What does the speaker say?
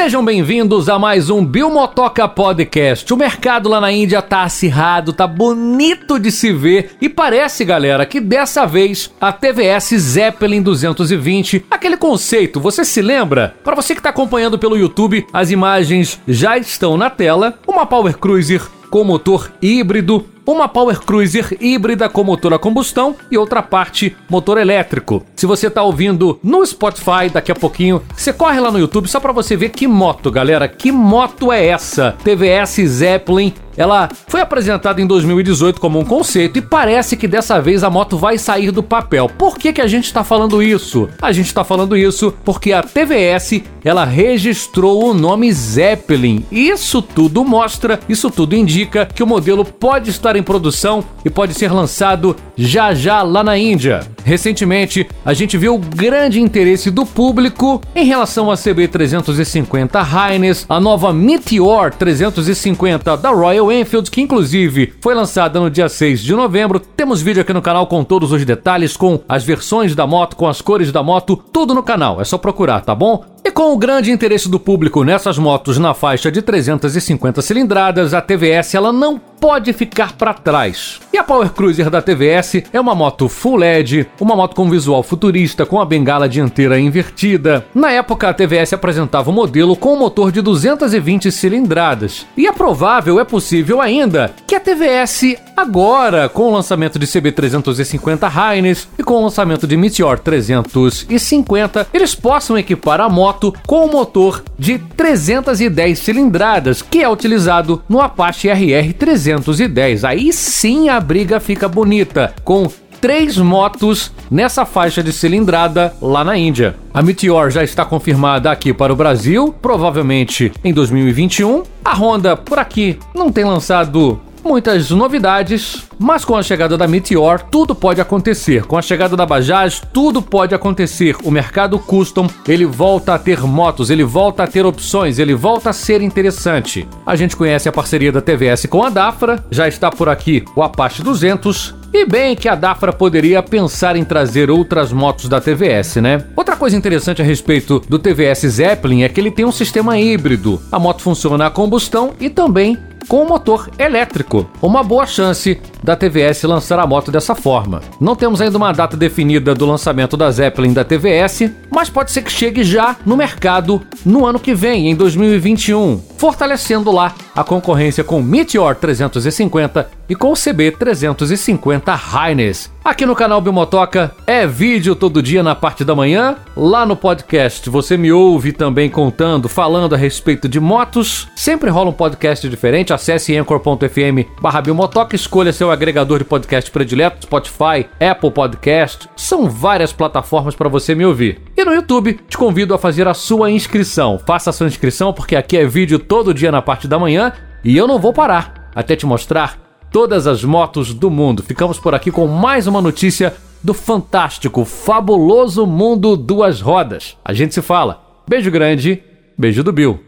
Sejam bem-vindos a mais um Bilmotoca Podcast. O mercado lá na Índia tá acirrado, tá bonito de se ver e parece, galera, que dessa vez a TVS Zeppelin 220, aquele conceito, você se lembra? Para você que tá acompanhando pelo YouTube, as imagens já estão na tela. Uma Power Cruiser com motor híbrido, uma Power Cruiser híbrida com motor a combustão e outra parte motor elétrico. Se você está ouvindo no Spotify daqui a pouquinho, você corre lá no YouTube só para você ver que moto, galera, que moto é essa? TVS Zeppelin ela foi apresentada em 2018 como um conceito e parece que dessa vez a moto vai sair do papel. Por que, que a gente está falando isso? A gente está falando isso porque a TVS ela registrou o nome Zeppelin. Isso tudo mostra, isso tudo indica que o modelo pode estar em produção e pode ser lançado já já lá na Índia. Recentemente, a gente viu o grande interesse do público em relação à CB350 Highness, a nova Meteor 350 da Royal Enfield, que inclusive foi lançada no dia 6 de novembro. Temos vídeo aqui no canal com todos os detalhes, com as versões da moto, com as cores da moto, tudo no canal. É só procurar, tá bom? E com o grande interesse do público nessas motos na faixa de 350 cilindradas, a TVS ela não pode ficar para trás. E a Power Cruiser da TVS é uma moto full LED, uma moto com visual futurista com a bengala dianteira invertida. Na época a TVS apresentava um modelo com um motor de 220 cilindradas. E é provável, é possível ainda, que a TVS agora, com o lançamento de CB350 Highness e com o lançamento de Meteor 350, eles possam equipar a moto com um motor de 310 cilindradas, que é utilizado no Apache RR 300 310. Aí sim a briga fica bonita, com três motos nessa faixa de cilindrada lá na Índia. A Meteor já está confirmada aqui para o Brasil, provavelmente em 2021. A Honda por aqui não tem lançado muitas novidades, mas com a chegada da Meteor, tudo pode acontecer. Com a chegada da Bajaj, tudo pode acontecer. O mercado custom, ele volta a ter motos, ele volta a ter opções, ele volta a ser interessante. A gente conhece a parceria da TVS com a Dafra, já está por aqui o Apache 200, e bem que a Dafra poderia pensar em trazer outras motos da TVS, né? Outra coisa interessante a respeito do TVS Zeppelin é que ele tem um sistema híbrido. A moto funciona a combustão e também com motor elétrico. Uma boa chance da TVS lançar a moto dessa forma. Não temos ainda uma data definida do lançamento da Zeppelin da TVS, mas pode ser que chegue já no mercado no ano que vem, em 2021, fortalecendo lá a concorrência com Meteor 350 e com o CB 350 Highness. Aqui no canal Bimotoca é vídeo todo dia na parte da manhã. Lá no podcast você me ouve também contando, falando a respeito de motos. Sempre rola um podcast diferente. Acesse anchor.fm barra Bimotoca, escolha seu agregador de podcast predileto, Spotify, Apple Podcast. São várias plataformas para você me ouvir. E no YouTube, te convido a fazer a sua inscrição. Faça a sua inscrição porque aqui é vídeo todo dia na parte da manhã e eu não vou parar até te mostrar todas as motos do mundo. Ficamos por aqui com mais uma notícia do fantástico, fabuloso mundo duas rodas. A gente se fala. Beijo grande, beijo do Bill.